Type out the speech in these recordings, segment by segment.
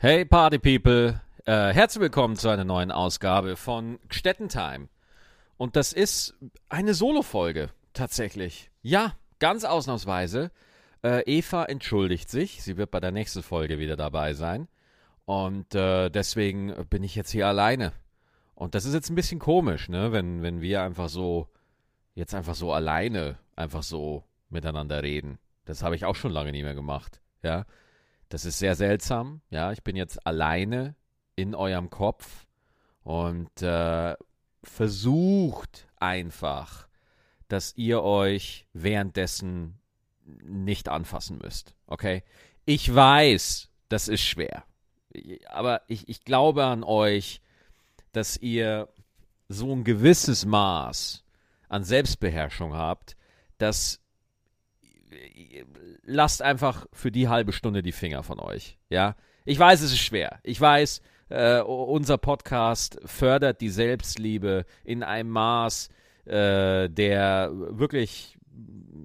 Hey Party People, äh, herzlich willkommen zu einer neuen Ausgabe von Gstettentime. Und das ist eine Solo-Folge, tatsächlich. Ja, ganz ausnahmsweise. Äh, Eva entschuldigt sich, sie wird bei der nächsten Folge wieder dabei sein. Und äh, deswegen bin ich jetzt hier alleine. Und das ist jetzt ein bisschen komisch, ne, wenn, wenn wir einfach so, jetzt einfach so alleine, einfach so miteinander reden. Das habe ich auch schon lange nie mehr gemacht, ja. Das ist sehr seltsam. Ja, ich bin jetzt alleine in eurem Kopf und äh, versucht einfach, dass ihr euch währenddessen nicht anfassen müsst. Okay? Ich weiß, das ist schwer. Aber ich, ich glaube an euch, dass ihr so ein gewisses Maß an Selbstbeherrschung habt, dass lasst einfach für die halbe Stunde die Finger von euch. Ja, ich weiß, es ist schwer. Ich weiß, äh, unser Podcast fördert die Selbstliebe in einem Maß, äh, der wirklich,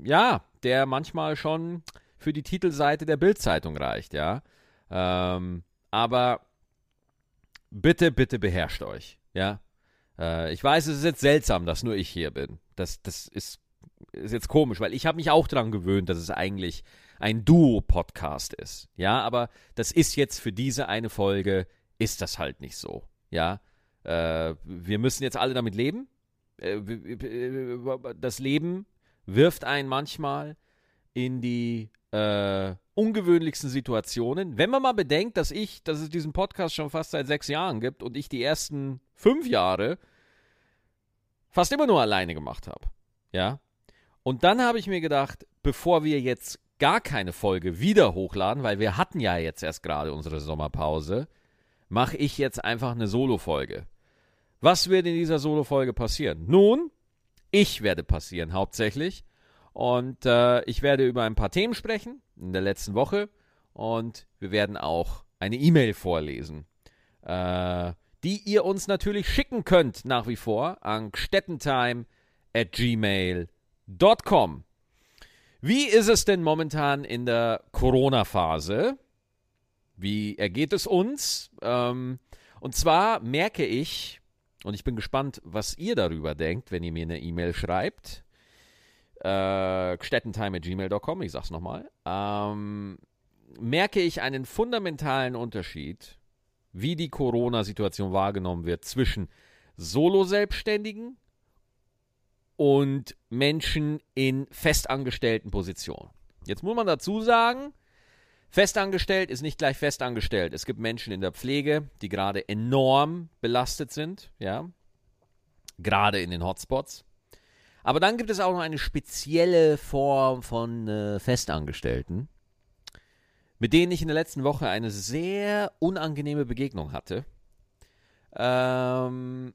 ja, der manchmal schon für die Titelseite der Bildzeitung reicht. Ja, ähm, aber bitte, bitte beherrscht euch. Ja, äh, ich weiß, es ist jetzt seltsam, dass nur ich hier bin. Das, das ist ist jetzt komisch, weil ich habe mich auch daran gewöhnt, dass es eigentlich ein Duo-Podcast ist. Ja, aber das ist jetzt für diese eine Folge, ist das halt nicht so. Ja, äh, wir müssen jetzt alle damit leben. Äh, das Leben wirft einen manchmal in die äh, ungewöhnlichsten Situationen. Wenn man mal bedenkt, dass ich, dass es diesen Podcast schon fast seit sechs Jahren gibt und ich die ersten fünf Jahre fast immer nur alleine gemacht habe. Ja, und dann habe ich mir gedacht, bevor wir jetzt gar keine Folge wieder hochladen, weil wir hatten ja jetzt erst gerade unsere Sommerpause, mache ich jetzt einfach eine Solo-Folge. Was wird in dieser Solo-Folge passieren? Nun, ich werde passieren hauptsächlich. Und äh, ich werde über ein paar Themen sprechen in der letzten Woche. Und wir werden auch eine E-Mail vorlesen, äh, die ihr uns natürlich schicken könnt nach wie vor an stettentime at gmail.com Com. Wie ist es denn momentan in der Corona-Phase? Wie ergeht es uns? Ähm, und zwar merke ich, und ich bin gespannt, was ihr darüber denkt, wenn ihr mir eine E-Mail schreibt. Äh, gstettentime.gmail.com, ich sag's nochmal. Ähm, merke ich einen fundamentalen Unterschied, wie die Corona-Situation wahrgenommen wird zwischen Solo-Selbstständigen und Menschen in festangestellten Positionen. Jetzt muss man dazu sagen, festangestellt ist nicht gleich festangestellt. Es gibt Menschen in der Pflege, die gerade enorm belastet sind, ja, gerade in den Hotspots. Aber dann gibt es auch noch eine spezielle Form von äh, Festangestellten, mit denen ich in der letzten Woche eine sehr unangenehme Begegnung hatte. Ähm,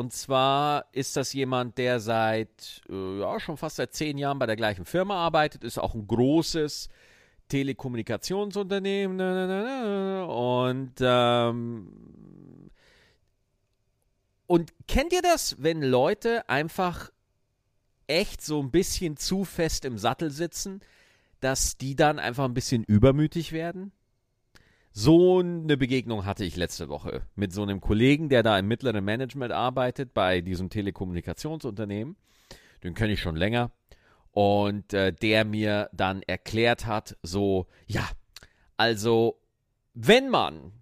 und zwar ist das jemand, der seit, äh, ja, schon fast seit zehn Jahren bei der gleichen Firma arbeitet, ist auch ein großes Telekommunikationsunternehmen. Und, ähm, und kennt ihr das, wenn Leute einfach echt so ein bisschen zu fest im Sattel sitzen, dass die dann einfach ein bisschen übermütig werden? So eine Begegnung hatte ich letzte Woche mit so einem Kollegen, der da im mittleren Management arbeitet bei diesem Telekommunikationsunternehmen. Den kenne ich schon länger. Und äh, der mir dann erklärt hat, so, ja, also, wenn man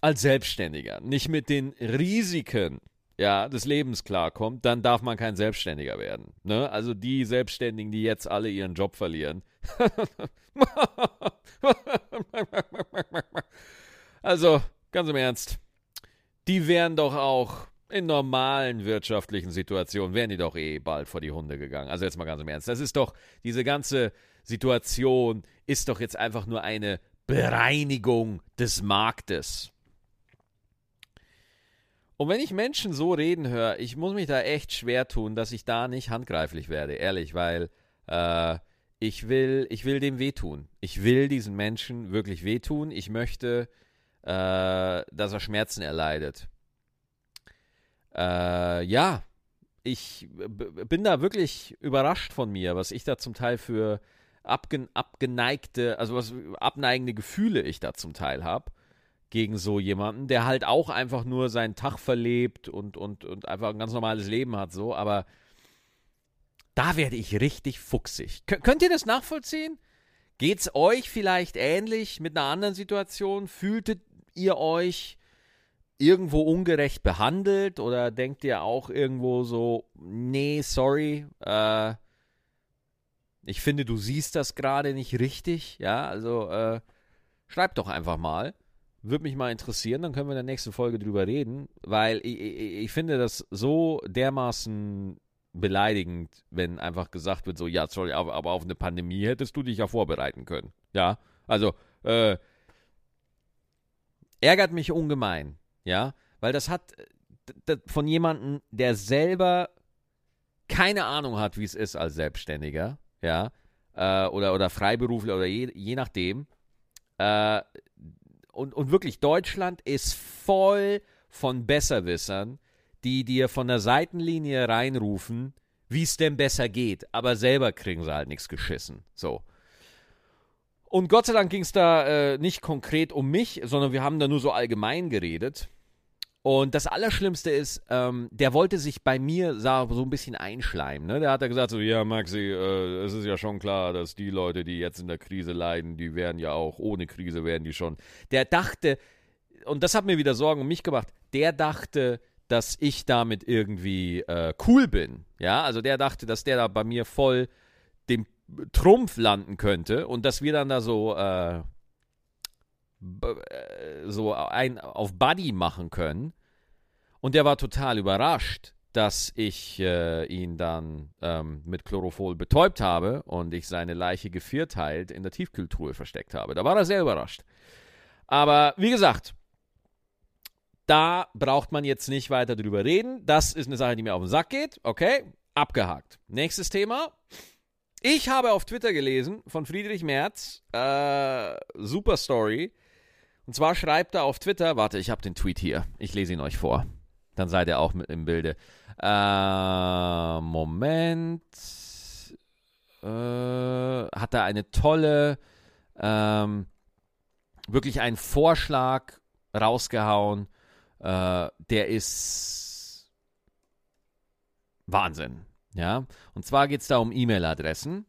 als Selbstständiger nicht mit den Risiken ja, des Lebens klarkommt, dann darf man kein Selbstständiger werden. Ne? Also die Selbstständigen, die jetzt alle ihren Job verlieren. also, ganz im Ernst, die wären doch auch in normalen wirtschaftlichen Situationen, wären die doch eh bald vor die Hunde gegangen. Also jetzt mal ganz im Ernst, das ist doch, diese ganze Situation ist doch jetzt einfach nur eine Bereinigung des Marktes. Und wenn ich Menschen so reden höre, ich muss mich da echt schwer tun, dass ich da nicht handgreiflich werde, ehrlich, weil äh, ich will, ich will dem wehtun. Ich will diesen Menschen wirklich wehtun. Ich möchte, äh, dass er Schmerzen erleidet. Äh, ja, ich bin da wirklich überrascht von mir, was ich da zum Teil für abgen abgeneigte, also was abneigende Gefühle ich da zum Teil habe gegen so jemanden, der halt auch einfach nur seinen Tag verlebt und, und, und einfach ein ganz normales Leben hat, so, aber da werde ich richtig fuchsig. Kön könnt ihr das nachvollziehen? Geht's euch vielleicht ähnlich mit einer anderen Situation? Fühltet ihr euch irgendwo ungerecht behandelt oder denkt ihr auch irgendwo so, nee, sorry, äh, ich finde, du siehst das gerade nicht richtig, ja, also äh, schreibt doch einfach mal. Würde mich mal interessieren, dann können wir in der nächsten Folge drüber reden, weil ich, ich, ich finde das so dermaßen beleidigend, wenn einfach gesagt wird, so, ja, sorry, aber, auf eine Pandemie hättest du dich ja vorbereiten können. Ja, also, äh, ärgert mich ungemein, ja, weil das hat von jemandem, der selber keine Ahnung hat, wie es ist als Selbstständiger, ja, äh, oder, oder Freiberufler oder je, je nachdem. Äh, und, und wirklich, Deutschland ist voll von Besserwissern, die dir von der Seitenlinie reinrufen, wie es denn besser geht, aber selber kriegen sie halt nichts geschissen. So. Und Gott sei Dank ging es da äh, nicht konkret um mich, sondern wir haben da nur so allgemein geredet. Und das Allerschlimmste ist, ähm, der wollte sich bei mir so ein bisschen einschleimen. Ne? Der hat da gesagt so, ja Maxi, äh, es ist ja schon klar, dass die Leute, die jetzt in der Krise leiden, die werden ja auch, ohne Krise werden die schon. Der dachte, und das hat mir wieder Sorgen um mich gemacht, der dachte, dass ich damit irgendwie äh, cool bin. Ja, also der dachte, dass der da bei mir voll dem Trumpf landen könnte und dass wir dann da so äh, äh, so ein auf Buddy machen können. Und der war total überrascht, dass ich äh, ihn dann ähm, mit Chlorophyll betäubt habe und ich seine Leiche gevierteilt in der Tiefkühltruhe versteckt habe. Da war er sehr überrascht. Aber wie gesagt, da braucht man jetzt nicht weiter drüber reden. Das ist eine Sache, die mir auf den Sack geht. Okay, abgehakt. Nächstes Thema. Ich habe auf Twitter gelesen von Friedrich Merz, äh, super Story, und zwar schreibt er auf Twitter, warte, ich habe den Tweet hier. Ich lese ihn euch vor. Dann seid ihr auch mit im Bilde. Äh, Moment. Äh, hat er eine tolle, ähm, wirklich einen Vorschlag rausgehauen. Äh, der ist Wahnsinn. Ja, und zwar geht es da um E-Mail-Adressen.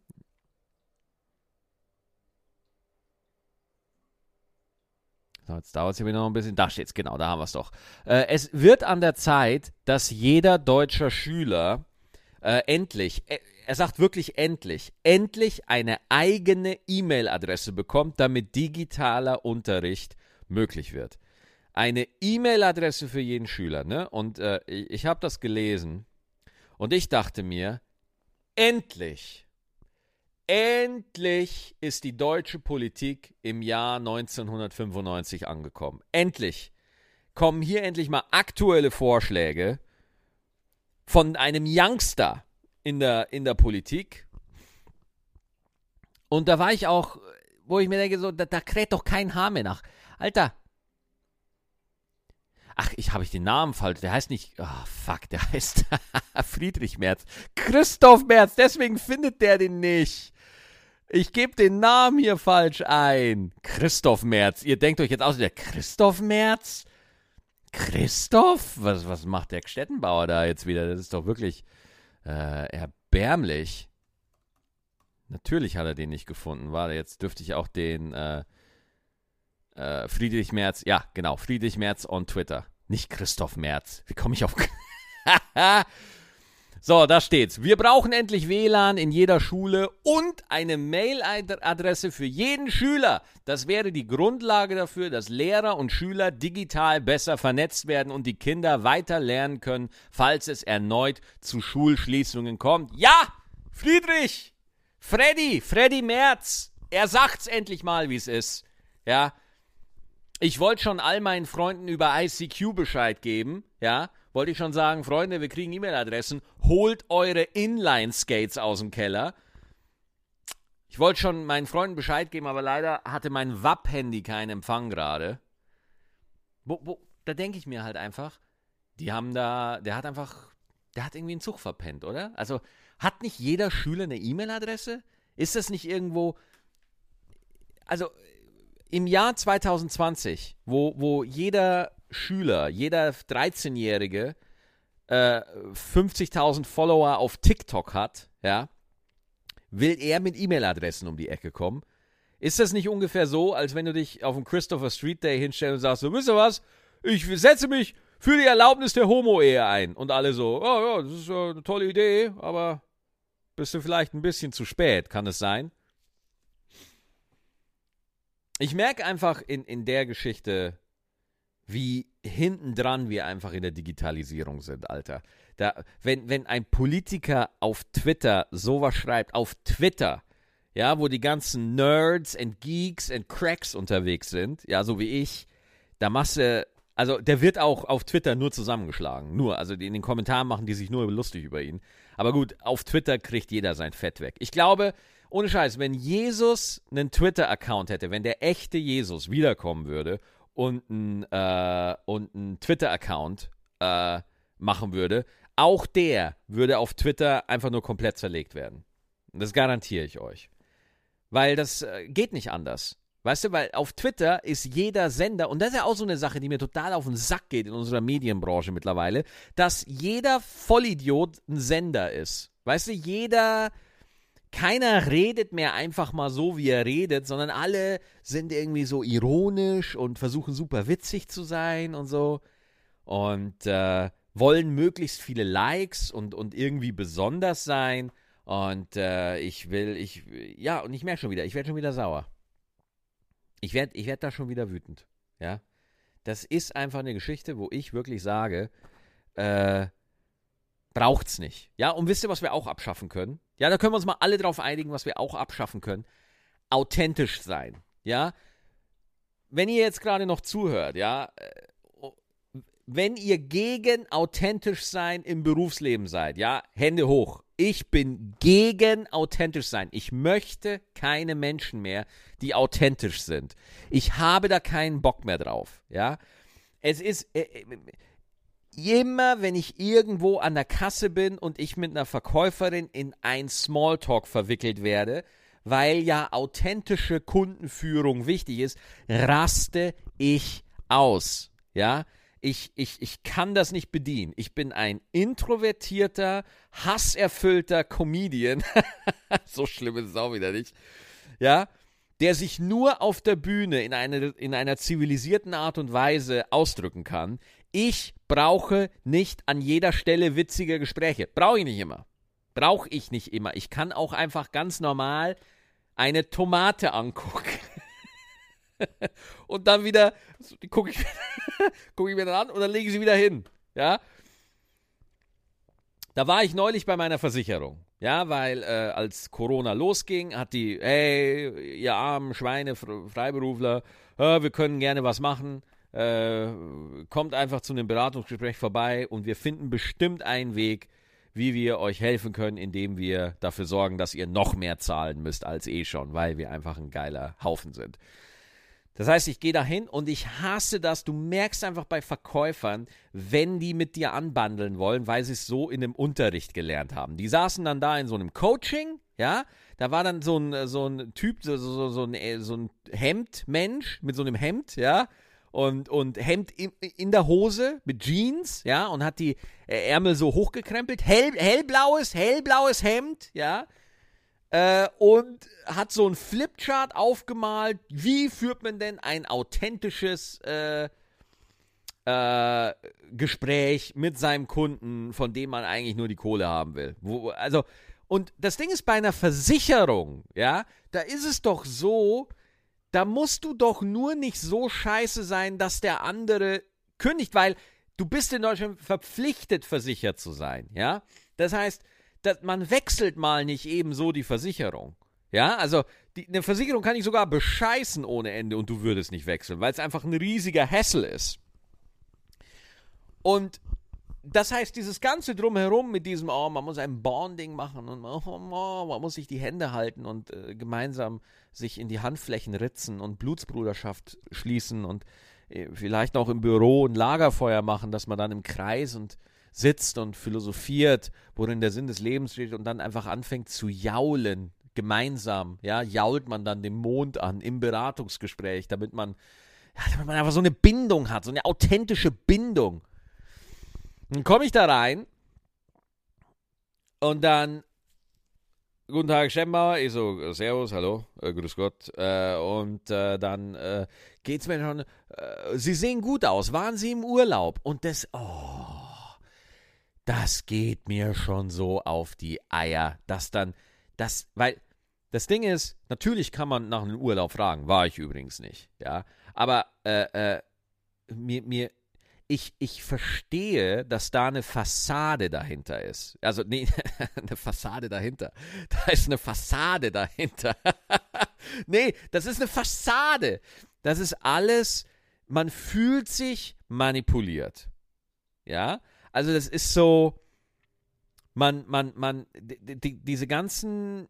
So, jetzt dauert es hier wieder noch ein bisschen. Da steht es, genau, da haben wir es doch. Äh, es wird an der Zeit, dass jeder deutsche Schüler äh, endlich, äh, er sagt wirklich endlich, endlich eine eigene E-Mail-Adresse bekommt, damit digitaler Unterricht möglich wird. Eine E-Mail-Adresse für jeden Schüler, ne? Und äh, ich, habe das gelesen und ich dachte mir, endlich Endlich ist die deutsche Politik im Jahr 1995 angekommen. Endlich kommen hier endlich mal aktuelle Vorschläge von einem Youngster in der, in der Politik. Und da war ich auch, wo ich mir denke, so, da, da kräht doch kein Haar mehr nach. Alter. Ach, ich habe ich den Namen falsch. Der heißt nicht. Oh, fuck, der heißt Friedrich Merz. Christoph Merz, deswegen findet der den nicht. Ich gebe den Namen hier falsch ein. Christoph Merz. Ihr denkt euch jetzt aus, der Christoph Merz? Christoph? Was, was macht der Stettenbauer da jetzt wieder? Das ist doch wirklich äh, erbärmlich. Natürlich hat er den nicht gefunden. Warte, jetzt dürfte ich auch den äh, äh, Friedrich Merz. Ja, genau. Friedrich Merz on Twitter. Nicht Christoph Merz. Wie komme ich auf. So, da steht's. Wir brauchen endlich WLAN in jeder Schule und eine Mailadresse für jeden Schüler. Das wäre die Grundlage dafür, dass Lehrer und Schüler digital besser vernetzt werden und die Kinder weiter lernen können, falls es erneut zu Schulschließungen kommt. Ja, Friedrich, Freddy, Freddy Merz, er sagt's endlich mal, wie es ist. Ja, ich wollte schon all meinen Freunden über ICQ Bescheid geben, ja, wollte ich schon sagen, Freunde, wir kriegen E-Mail-Adressen, holt eure Inline-Skates aus dem Keller. Ich wollte schon meinen Freunden Bescheid geben, aber leider hatte mein WAP-Handy keinen Empfang gerade. Da denke ich mir halt einfach, die haben da, der hat einfach, der hat irgendwie einen Zug verpennt, oder? Also hat nicht jeder Schüler eine E-Mail-Adresse? Ist das nicht irgendwo, also im Jahr 2020, wo, wo jeder Schüler, jeder 13-Jährige äh, 50.000 Follower auf TikTok hat, ja, will er mit E-Mail-Adressen um die Ecke kommen. Ist das nicht ungefähr so, als wenn du dich auf dem Christopher Street Day hinstellst und sagst, so, wisst ihr was, ich setze mich für die Erlaubnis der Homo-Ehe ein. Und alle so, oh ja, das ist eine tolle Idee, aber bist du vielleicht ein bisschen zu spät, kann es sein? Ich merke einfach in, in der Geschichte, wie hintendran wir einfach in der Digitalisierung sind, Alter. Da, wenn, wenn ein Politiker auf Twitter sowas schreibt, auf Twitter, ja, wo die ganzen Nerds und Geeks und Cracks unterwegs sind, ja, so wie ich, da machst du, also der wird auch auf Twitter nur zusammengeschlagen. Nur, also in den Kommentaren machen die sich nur lustig über ihn. Aber gut, auf Twitter kriegt jeder sein Fett weg. Ich glaube, ohne Scheiß, wenn Jesus einen Twitter-Account hätte, wenn der echte Jesus wiederkommen würde und einen äh, Twitter-Account äh, machen würde, auch der würde auf Twitter einfach nur komplett zerlegt werden. Das garantiere ich euch. Weil das äh, geht nicht anders. Weißt du, weil auf Twitter ist jeder Sender, und das ist ja auch so eine Sache, die mir total auf den Sack geht in unserer Medienbranche mittlerweile, dass jeder Vollidiot ein Sender ist. Weißt du, jeder, keiner redet mehr einfach mal so, wie er redet, sondern alle sind irgendwie so ironisch und versuchen super witzig zu sein und so. Und äh, wollen möglichst viele Likes und, und irgendwie besonders sein. Und äh, ich will, ich, ja, und ich merke schon wieder, ich werde schon wieder sauer. Ich werde ich werd da schon wieder wütend. Ja. Das ist einfach eine Geschichte, wo ich wirklich sage, äh, braucht's nicht. Ja, und wisst ihr, was wir auch abschaffen können? Ja, da können wir uns mal alle drauf einigen, was wir auch abschaffen können. Authentisch sein. Ja. Wenn ihr jetzt gerade noch zuhört, ja, äh, wenn ihr gegen authentisch sein im Berufsleben seid, ja, Hände hoch. Ich bin gegen authentisch sein. Ich möchte keine Menschen mehr, die authentisch sind. Ich habe da keinen Bock mehr drauf. Ja, es ist äh, äh, immer, wenn ich irgendwo an der Kasse bin und ich mit einer Verkäuferin in ein Smalltalk verwickelt werde, weil ja authentische Kundenführung wichtig ist, raste ich aus. Ja, ich, ich, ich kann das nicht bedienen. Ich bin ein introvertierter, hasserfüllter Comedian. so schlimm ist es auch wieder nicht. Ja, der sich nur auf der Bühne in, eine, in einer zivilisierten Art und Weise ausdrücken kann. Ich brauche nicht an jeder Stelle witzige Gespräche. Brauche ich nicht immer. Brauche ich nicht immer. Ich kann auch einfach ganz normal eine Tomate angucken. und dann wieder, gucke ich, guck ich mir dann an und dann lege ich sie wieder hin. Ja. Da war ich neulich bei meiner Versicherung. Ja, weil äh, als Corona losging, hat die, hey, ihr armen Schweine, Freiberufler, äh, wir können gerne was machen. Äh, kommt einfach zu einem Beratungsgespräch vorbei und wir finden bestimmt einen Weg, wie wir euch helfen können, indem wir dafür sorgen, dass ihr noch mehr zahlen müsst als eh schon, weil wir einfach ein geiler Haufen sind. Das heißt, ich gehe dahin und ich hasse das. Du merkst einfach bei Verkäufern, wenn die mit dir anbandeln wollen, weil sie es so in einem Unterricht gelernt haben. Die saßen dann da in so einem Coaching, ja. Da war dann so ein, so ein Typ, so, so, so, ein, so ein Hemdmensch mit so einem Hemd, ja. Und, und Hemd in, in der Hose mit Jeans, ja, und hat die Ärmel so hochgekrempelt. Hell, hellblaues, hellblaues Hemd, ja äh, und hat so ein Flipchart aufgemalt. Wie führt man denn ein authentisches äh, äh, Gespräch mit seinem Kunden, von dem man eigentlich nur die Kohle haben will? Wo, also, und das Ding ist bei einer Versicherung, ja, da ist es doch so, da musst du doch nur nicht so scheiße sein, dass der andere kündigt, weil du bist in Deutschland verpflichtet, versichert zu sein, ja. Das heißt, dass man wechselt mal nicht eben so die Versicherung. Ja, also die, eine Versicherung kann ich sogar bescheißen ohne Ende und du würdest nicht wechseln, weil es einfach ein riesiger Hassel ist. Und das heißt, dieses ganze Drumherum mit diesem, oh, man muss ein Bonding machen und oh, oh, man muss sich die Hände halten und äh, gemeinsam sich in die Handflächen ritzen und Blutsbruderschaft schließen und äh, vielleicht auch im Büro ein Lagerfeuer machen, dass man dann im Kreis und sitzt und philosophiert, worin der Sinn des Lebens steht und dann einfach anfängt zu jaulen. gemeinsam, ja, jault man dann den Mond an im Beratungsgespräch, damit man, ja, damit man einfach so eine Bindung hat, so eine authentische Bindung. Dann komme ich da rein und dann Guten Tag, Schembauer. Ich so, Servus, hallo, äh, grüß Gott. Äh, und äh, dann äh, geht's mir schon. Äh, Sie sehen gut aus. Waren Sie im Urlaub? Und das, oh, das geht mir schon so auf die Eier, dass dann, das, weil das Ding ist, natürlich kann man nach einem Urlaub fragen. War ich übrigens nicht, ja. Aber äh, äh, mir, mir, ich, ich verstehe, dass da eine Fassade dahinter ist. Also, nee, eine Fassade dahinter. Da ist eine Fassade dahinter. nee, das ist eine Fassade. Das ist alles, man fühlt sich manipuliert. Ja, also das ist so, man, man, man, die, diese ganzen,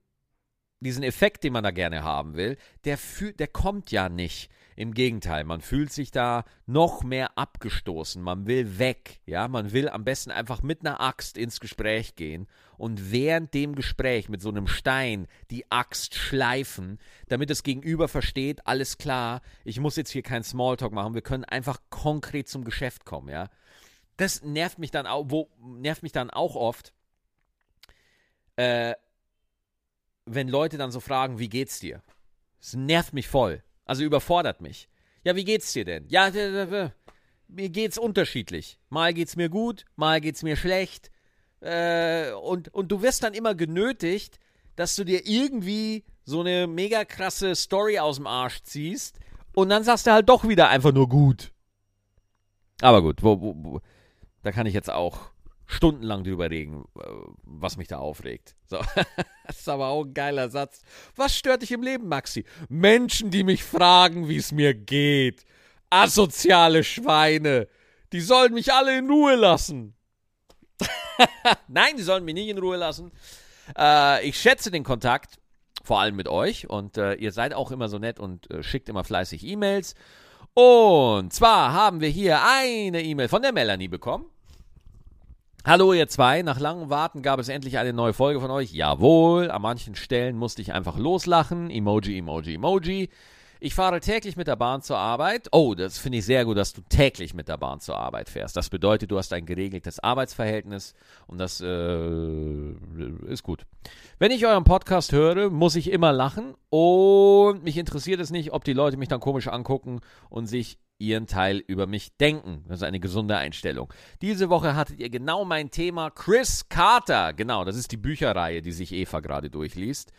diesen Effekt, den man da gerne haben will, der, fühlt, der kommt ja nicht. Im Gegenteil, man fühlt sich da noch mehr abgestoßen. Man will weg. Ja, man will am besten einfach mit einer Axt ins Gespräch gehen und während dem Gespräch mit so einem Stein die Axt schleifen, damit das Gegenüber versteht, alles klar, ich muss jetzt hier keinen Smalltalk machen, wir können einfach konkret zum Geschäft kommen, ja. Das nervt mich dann auch, wo, nervt mich dann auch oft, äh, wenn Leute dann so fragen, wie geht's dir? Das nervt mich voll. Also überfordert mich. Ja, wie geht's dir denn? Ja, mir geht's unterschiedlich. Mal geht's mir gut, mal geht's mir schlecht. Äh, und, und du wirst dann immer genötigt, dass du dir irgendwie so eine mega krasse Story aus dem Arsch ziehst und dann sagst du halt doch wieder einfach nur gut. Aber gut, wo, wo, wo, da kann ich jetzt auch stundenlang drüber reden, äh, was mich da aufregt. So. das ist aber auch ein geiler Satz. Was stört dich im Leben, Maxi? Menschen, die mich fragen, wie es mir geht. Asoziale Schweine. Die sollen mich alle in Ruhe lassen. Nein, die sollen mich nicht in Ruhe lassen. Äh, ich schätze den Kontakt, vor allem mit euch. Und äh, ihr seid auch immer so nett und schickt immer fleißig E-Mails. Und zwar haben wir hier eine E-Mail von der Melanie bekommen. Hallo ihr zwei, nach langem Warten gab es endlich eine neue Folge von euch. Jawohl, an manchen Stellen musste ich einfach loslachen. Emoji, Emoji, Emoji. Ich fahre täglich mit der Bahn zur Arbeit. Oh, das finde ich sehr gut, dass du täglich mit der Bahn zur Arbeit fährst. Das bedeutet, du hast ein geregeltes Arbeitsverhältnis und das äh, ist gut. Wenn ich euren Podcast höre, muss ich immer lachen und mich interessiert es nicht, ob die Leute mich dann komisch angucken und sich ihren Teil über mich denken. Das ist eine gesunde Einstellung. Diese Woche hattet ihr genau mein Thema Chris Carter. Genau, das ist die Bücherreihe, die sich Eva gerade durchliest.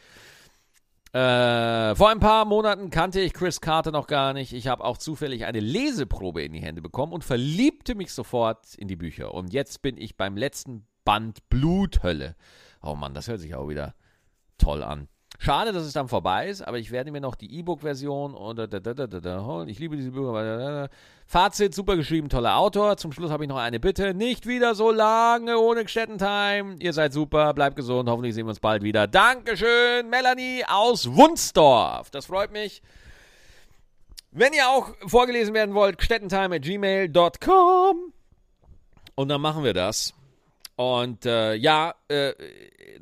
Äh, vor ein paar Monaten kannte ich Chris Carter noch gar nicht. Ich habe auch zufällig eine Leseprobe in die Hände bekommen und verliebte mich sofort in die Bücher. Und jetzt bin ich beim letzten Band Bluthölle. Oh Mann, das hört sich auch wieder toll an. Schade, dass es dann vorbei ist, aber ich werde mir noch die E-Book-Version da holen. Ich liebe diese Bücher. Fazit, super geschrieben, toller Autor. Zum Schluss habe ich noch eine Bitte. Nicht wieder so lange ohne Time. Ihr seid super, bleibt gesund. Hoffentlich sehen wir uns bald wieder. Dankeschön, Melanie aus Wunsdorf. Das freut mich. Wenn ihr auch vorgelesen werden wollt, gmail.com. Und dann machen wir das. Und äh, ja, äh,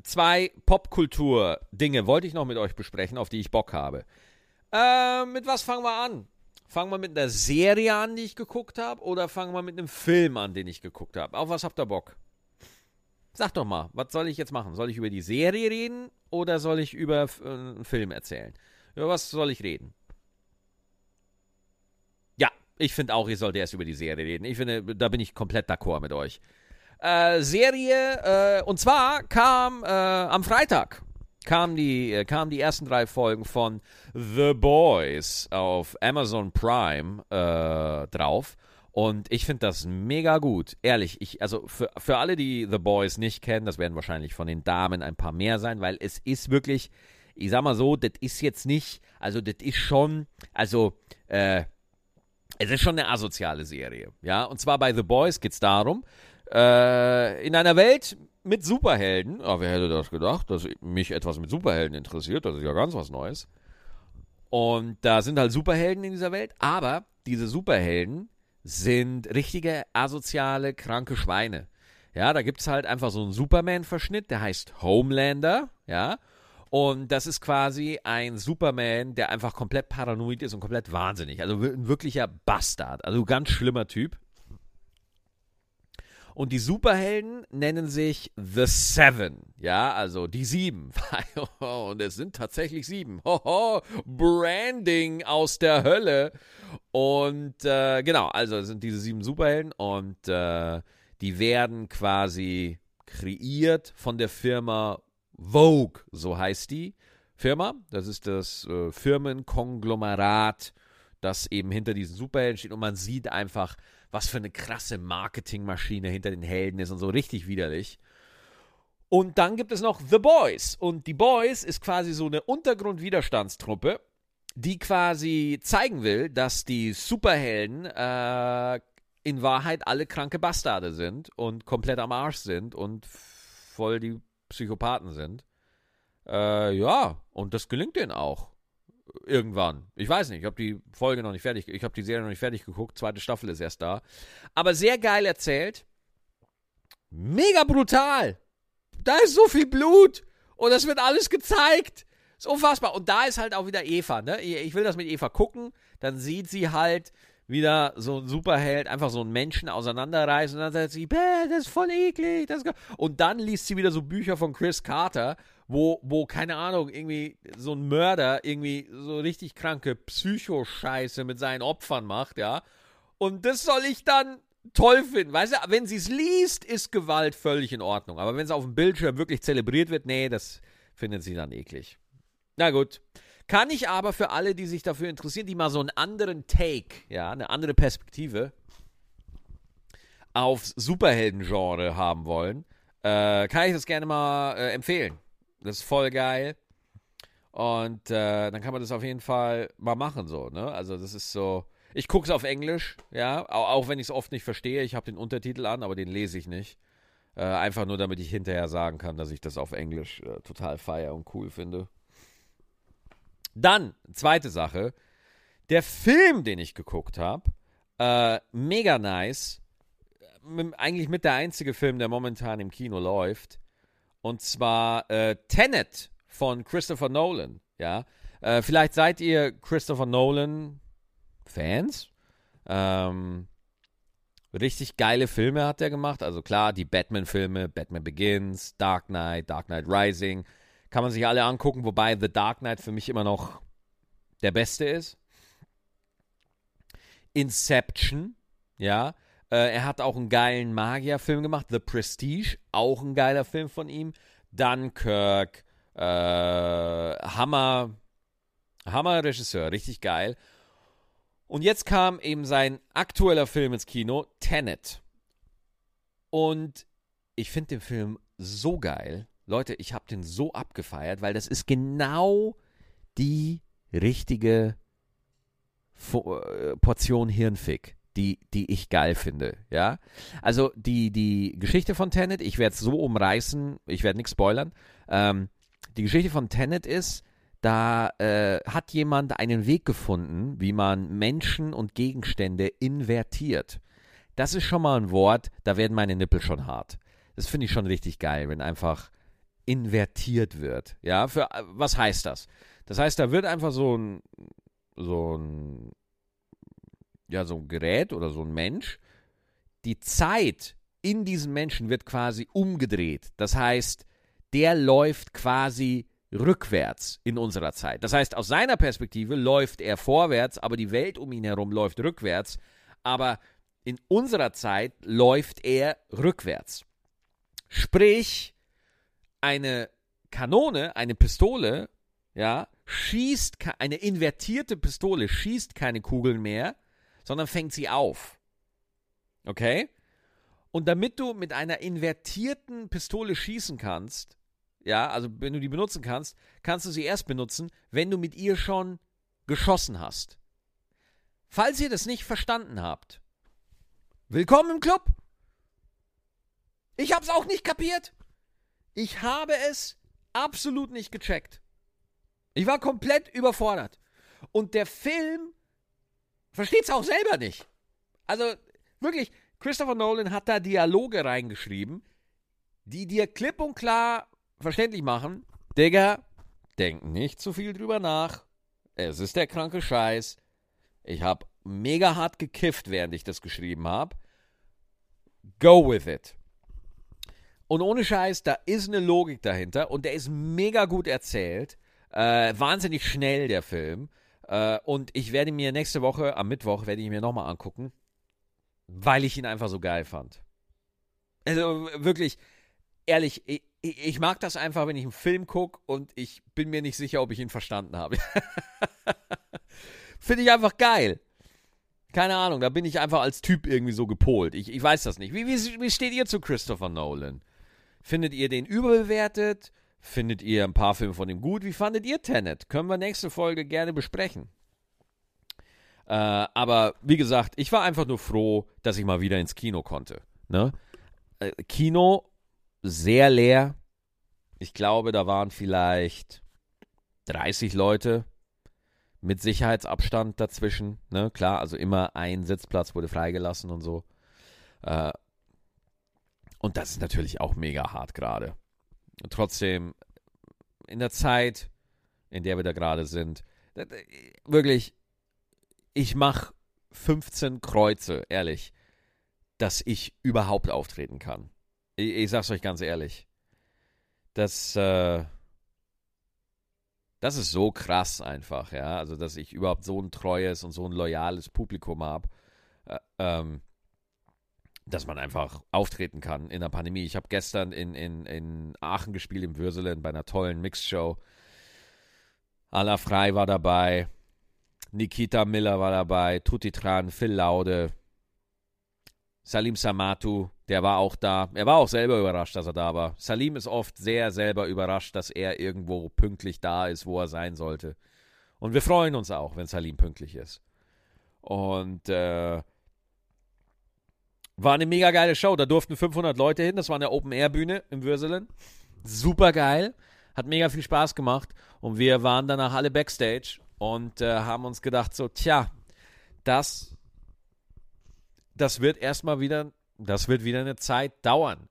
zwei Popkultur-Dinge wollte ich noch mit euch besprechen, auf die ich Bock habe. Äh, mit was fangen wir an? Fangen wir mit einer Serie an, die ich geguckt habe, oder fangen wir mit einem Film an, den ich geguckt habe? Auf was habt ihr Bock? Sag doch mal, was soll ich jetzt machen? Soll ich über die Serie reden oder soll ich über äh, einen Film erzählen? Über was soll ich reden? Ja, ich finde auch, ihr sollt erst über die Serie reden. Ich finde, da bin ich komplett d'accord mit euch äh, Serie. Äh, und zwar kam äh, am Freitag kamen die, äh, kamen die ersten drei Folgen von The Boys auf Amazon Prime äh, drauf. Und ich finde das mega gut. Ehrlich, ich, also für, für alle, die The Boys nicht kennen, das werden wahrscheinlich von den Damen ein paar mehr sein, weil es ist wirklich, ich sag mal so, das ist jetzt nicht, also das ist schon, also, äh, es ist schon eine asoziale Serie, ja. Und zwar bei The Boys geht es darum, äh, in einer Welt mit Superhelden, oh, wer hätte das gedacht, dass mich etwas mit Superhelden interessiert, das ist ja ganz was Neues. Und da sind halt Superhelden in dieser Welt, aber diese Superhelden sind richtige asoziale, kranke Schweine. Ja, da gibt es halt einfach so einen Superman-Verschnitt, der heißt Homelander, ja. Und das ist quasi ein Superman, der einfach komplett paranoid ist und komplett wahnsinnig. Also ein wirklicher Bastard. Also ganz schlimmer Typ. Und die Superhelden nennen sich The Seven. Ja, also die sieben. und es sind tatsächlich sieben. Hoho, Branding aus der Hölle. Und äh, genau, also es sind diese sieben Superhelden und äh, die werden quasi kreiert von der Firma Vogue, so heißt die Firma. Das ist das äh, Firmenkonglomerat, das eben hinter diesen Superhelden steht und man sieht einfach, was für eine krasse Marketingmaschine hinter den Helden ist und so richtig widerlich. Und dann gibt es noch The Boys. Und die Boys ist quasi so eine Untergrundwiderstandstruppe, die quasi zeigen will, dass die Superhelden äh, in Wahrheit alle kranke Bastarde sind und komplett am Arsch sind und voll die Psychopathen sind. Äh, ja, und das gelingt denen auch irgendwann. Ich weiß nicht, ich habe die Folge noch nicht fertig, ich habe die Serie noch nicht fertig geguckt, zweite Staffel ist erst da. Aber sehr geil erzählt. Mega brutal. Da ist so viel Blut und das wird alles gezeigt. Ist unfassbar. Und da ist halt auch wieder Eva, ne? Ich will das mit Eva gucken, dann sieht sie halt wieder so ein Superheld einfach so einen Menschen auseinanderreißen und dann sagt sie, das ist voll eklig. Das ist und dann liest sie wieder so Bücher von Chris Carter wo, wo, keine Ahnung, irgendwie so ein Mörder irgendwie so richtig kranke Psychoscheiße mit seinen Opfern macht, ja. Und das soll ich dann toll finden. Weißt du, wenn sie es liest, ist Gewalt völlig in Ordnung. Aber wenn es auf dem Bildschirm wirklich zelebriert wird, nee, das findet sie dann eklig. Na gut. Kann ich aber für alle, die sich dafür interessieren, die mal so einen anderen Take, ja, eine andere Perspektive aufs Superhelden-Genre haben wollen, äh, kann ich das gerne mal äh, empfehlen. Das ist voll geil. Und äh, dann kann man das auf jeden Fall mal machen, so, ne? Also, das ist so. Ich gucke es auf Englisch, ja, auch, auch wenn ich es oft nicht verstehe. Ich habe den Untertitel an, aber den lese ich nicht. Äh, einfach nur, damit ich hinterher sagen kann, dass ich das auf Englisch äh, total feier und cool finde. Dann, zweite Sache. Der Film, den ich geguckt habe, äh, mega nice. Eigentlich mit der einzige Film, der momentan im Kino läuft. Und zwar äh, Tenet von Christopher Nolan. Ja, äh, vielleicht seid ihr Christopher Nolan Fans. Ähm, richtig geile Filme hat er gemacht. Also klar, die Batman-Filme, Batman Begins, Dark Knight, Dark Knight Rising, kann man sich alle angucken, wobei The Dark Knight für mich immer noch der beste ist. Inception, ja, äh, er hat auch einen geilen Magierfilm gemacht, The Prestige, auch ein geiler Film von ihm. Dunkirk, äh, Hammer, Hammer Regisseur, richtig geil. Und jetzt kam eben sein aktueller Film ins Kino, Tenet. Und ich finde den Film so geil. Leute, ich habe den so abgefeiert, weil das ist genau die richtige äh, Portion Hirnfick die, die ich geil finde. Ja, also die, die Geschichte von Tenet, ich werde es so umreißen, ich werde nichts spoilern. Ähm, die Geschichte von Tenet ist, da äh, hat jemand einen Weg gefunden, wie man Menschen und Gegenstände invertiert. Das ist schon mal ein Wort, da werden meine Nippel schon hart. Das finde ich schon richtig geil, wenn einfach invertiert wird. Ja, für was heißt das? Das heißt, da wird einfach so ein so ein ja, so ein Gerät oder so ein Mensch, die Zeit in diesem Menschen wird quasi umgedreht. Das heißt, der läuft quasi rückwärts in unserer Zeit. Das heißt, aus seiner Perspektive läuft er vorwärts, aber die Welt um ihn herum läuft rückwärts. Aber in unserer Zeit läuft er rückwärts. Sprich, eine Kanone, eine Pistole, ja, schießt eine invertierte Pistole schießt keine Kugeln mehr, sondern fängt sie auf. Okay? Und damit du mit einer invertierten Pistole schießen kannst, ja, also wenn du die benutzen kannst, kannst du sie erst benutzen, wenn du mit ihr schon geschossen hast. Falls ihr das nicht verstanden habt, willkommen im Club. Ich hab's auch nicht kapiert. Ich habe es absolut nicht gecheckt. Ich war komplett überfordert. Und der Film versteht es auch selber nicht. Also wirklich, Christopher Nolan hat da Dialoge reingeschrieben, die dir klipp und klar verständlich machen, Digga, denkt nicht zu viel drüber nach. Es ist der kranke Scheiß. Ich habe mega hart gekifft, während ich das geschrieben habe. Go with it. Und ohne Scheiß, da ist eine Logik dahinter und der ist mega gut erzählt. Äh, wahnsinnig schnell, der Film. Äh, und ich werde mir nächste Woche, am Mittwoch, werde ich mir nochmal angucken, weil ich ihn einfach so geil fand. Also wirklich, ehrlich, ich, ich mag das einfach, wenn ich einen Film gucke und ich bin mir nicht sicher, ob ich ihn verstanden habe. Finde ich einfach geil. Keine Ahnung, da bin ich einfach als Typ irgendwie so gepolt. Ich, ich weiß das nicht. Wie, wie, wie steht ihr zu Christopher Nolan? Findet ihr den überbewertet? Findet ihr ein paar Filme von ihm gut? Wie fandet ihr Tenet? Können wir nächste Folge gerne besprechen. Äh, aber wie gesagt, ich war einfach nur froh, dass ich mal wieder ins Kino konnte. Ne? Äh, Kino sehr leer. Ich glaube, da waren vielleicht 30 Leute mit Sicherheitsabstand dazwischen. Ne? Klar, also immer ein Sitzplatz wurde freigelassen und so. Äh, und das ist natürlich auch mega hart gerade. Trotzdem, in der Zeit, in der wir da gerade sind, wirklich, ich mache 15 Kreuze, ehrlich, dass ich überhaupt auftreten kann. Ich, ich sag's euch ganz ehrlich. Das, äh, das ist so krass einfach, ja. Also, dass ich überhaupt so ein treues und so ein loyales Publikum habe, äh, ähm, dass man einfach auftreten kann in der Pandemie. Ich habe gestern in, in, in Aachen gespielt, im Würselen, bei einer tollen Mixshow. Alla Frei war dabei, Nikita Miller war dabei, Tutti Tran, Phil Laude, Salim Samatu, der war auch da. Er war auch selber überrascht, dass er da war. Salim ist oft sehr selber überrascht, dass er irgendwo pünktlich da ist, wo er sein sollte. Und wir freuen uns auch, wenn Salim pünktlich ist. Und äh, war eine mega geile Show. Da durften 500 Leute hin. Das war eine Open-Air-Bühne im Würselen. Super geil. Hat mega viel Spaß gemacht. Und wir waren danach alle Backstage und äh, haben uns gedacht, so, tja, das das wird erstmal wieder, das wird wieder eine Zeit dauern.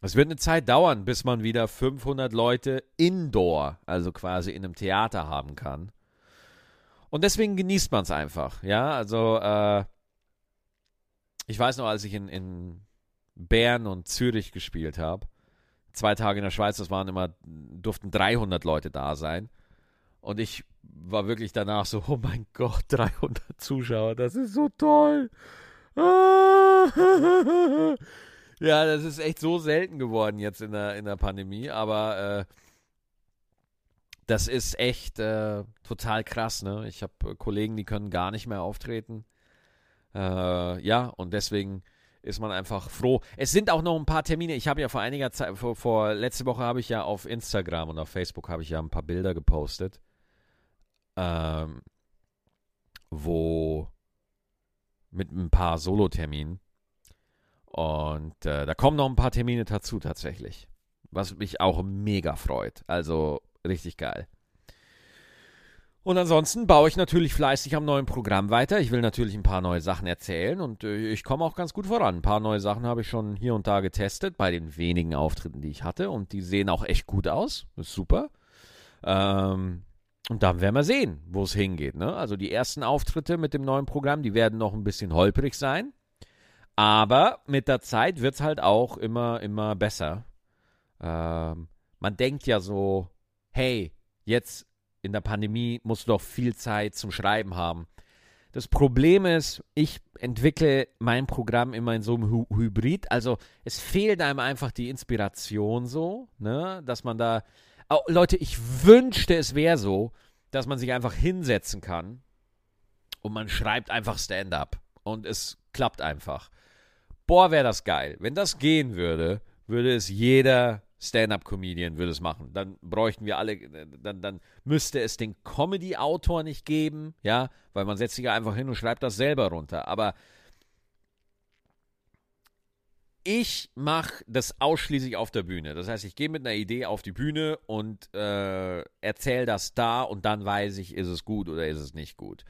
Es wird eine Zeit dauern, bis man wieder 500 Leute indoor, also quasi in einem Theater haben kann. Und deswegen genießt man es einfach. Ja, also äh, ich weiß noch, als ich in, in Bern und Zürich gespielt habe, zwei Tage in der Schweiz, das waren immer, durften 300 Leute da sein. Und ich war wirklich danach so, oh mein Gott, 300 Zuschauer, das ist so toll. ja, das ist echt so selten geworden jetzt in der, in der Pandemie, aber äh, das ist echt äh, total krass. Ne? Ich habe Kollegen, die können gar nicht mehr auftreten. Äh, ja, und deswegen ist man einfach froh. Es sind auch noch ein paar Termine. Ich habe ja vor einiger Zeit, vor, vor letzte Woche habe ich ja auf Instagram und auf Facebook habe ich ja ein paar Bilder gepostet ähm, wo mit ein paar Solo-Terminen. Und äh, da kommen noch ein paar Termine dazu tatsächlich. Was mich auch mega freut. Also richtig geil. Und ansonsten baue ich natürlich fleißig am neuen Programm weiter. Ich will natürlich ein paar neue Sachen erzählen und äh, ich komme auch ganz gut voran. Ein paar neue Sachen habe ich schon hier und da getestet bei den wenigen Auftritten, die ich hatte und die sehen auch echt gut aus. Ist super. Ähm, und dann werden wir sehen, wo es hingeht. Ne? Also die ersten Auftritte mit dem neuen Programm, die werden noch ein bisschen holprig sein. Aber mit der Zeit wird es halt auch immer, immer besser. Ähm, man denkt ja so, hey, jetzt in der Pandemie musst du doch viel Zeit zum Schreiben haben. Das Problem ist, ich entwickle mein Programm immer in so einem Hy Hybrid. Also es fehlt einem einfach die Inspiration so, ne? dass man da Oh, Leute, ich wünschte, es wäre so, dass man sich einfach hinsetzen kann und man schreibt einfach Stand-up und es klappt einfach. Boah, wäre das geil. Wenn das gehen würde, würde es jeder Stand-up-Comedian würde es machen. Dann bräuchten wir alle, dann, dann müsste es den Comedy-Autor nicht geben, ja, weil man setzt sich ja einfach hin und schreibt das selber runter. Aber ich mache das ausschließlich auf der Bühne. Das heißt, ich gehe mit einer Idee auf die Bühne und äh, erzähle das da und dann weiß ich, ist es gut oder ist es nicht gut.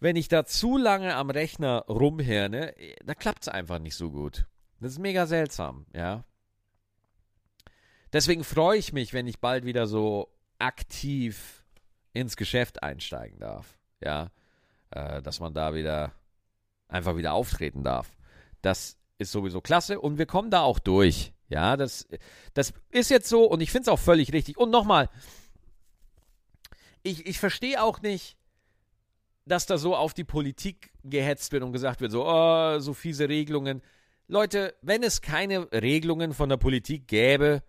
Wenn ich da zu lange am Rechner rumhirne, da klappt es einfach nicht so gut. Das ist mega seltsam, ja. Deswegen freue ich mich, wenn ich bald wieder so aktiv ins Geschäft einsteigen darf. Ja, äh, dass man da wieder einfach wieder auftreten darf. Das ist sowieso klasse und wir kommen da auch durch. Ja, das, das ist jetzt so und ich finde es auch völlig richtig. Und nochmal, ich, ich verstehe auch nicht, dass da so auf die Politik gehetzt wird und gesagt wird, so, oh, so fiese Regelungen. Leute, wenn es keine Regelungen von der Politik gäbe,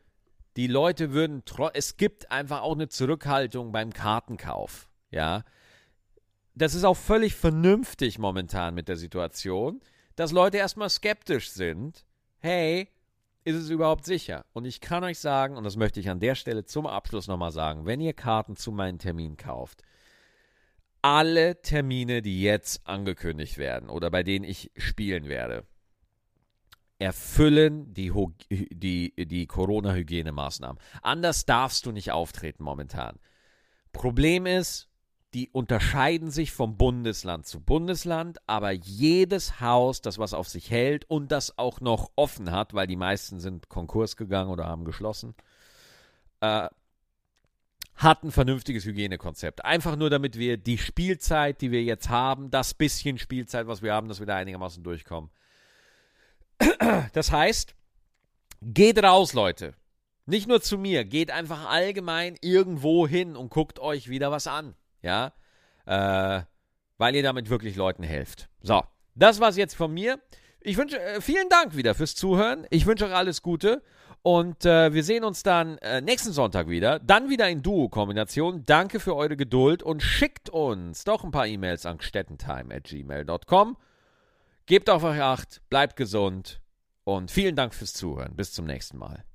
die Leute würden, es gibt einfach auch eine Zurückhaltung beim Kartenkauf. Ja, das ist auch völlig vernünftig momentan mit der Situation, dass Leute erstmal skeptisch sind. Hey, ist es überhaupt sicher? Und ich kann euch sagen, und das möchte ich an der Stelle zum Abschluss nochmal sagen, wenn ihr Karten zu meinen Terminen kauft, alle Termine, die jetzt angekündigt werden oder bei denen ich spielen werde, erfüllen die, die, die Corona-Hygienemaßnahmen. Anders darfst du nicht auftreten momentan. Problem ist, die unterscheiden sich vom Bundesland zu Bundesland, aber jedes Haus, das was auf sich hält und das auch noch offen hat, weil die meisten sind Konkurs gegangen oder haben geschlossen, äh, hat ein vernünftiges Hygienekonzept. Einfach nur, damit wir die Spielzeit, die wir jetzt haben, das bisschen Spielzeit, was wir haben, dass wir da einigermaßen durchkommen. Das heißt, geht raus, Leute. Nicht nur zu mir, geht einfach allgemein irgendwo hin und guckt euch wieder was an ja, äh, weil ihr damit wirklich Leuten helft. So, das war's jetzt von mir. Ich wünsche äh, vielen Dank wieder fürs Zuhören. Ich wünsche euch alles Gute und äh, wir sehen uns dann äh, nächsten Sonntag wieder. Dann wieder in Duo-Kombination. Danke für eure Geduld und schickt uns doch ein paar E-Mails an stettentime.gmail.com. Gebt auf euch Acht, bleibt gesund und vielen Dank fürs Zuhören. Bis zum nächsten Mal.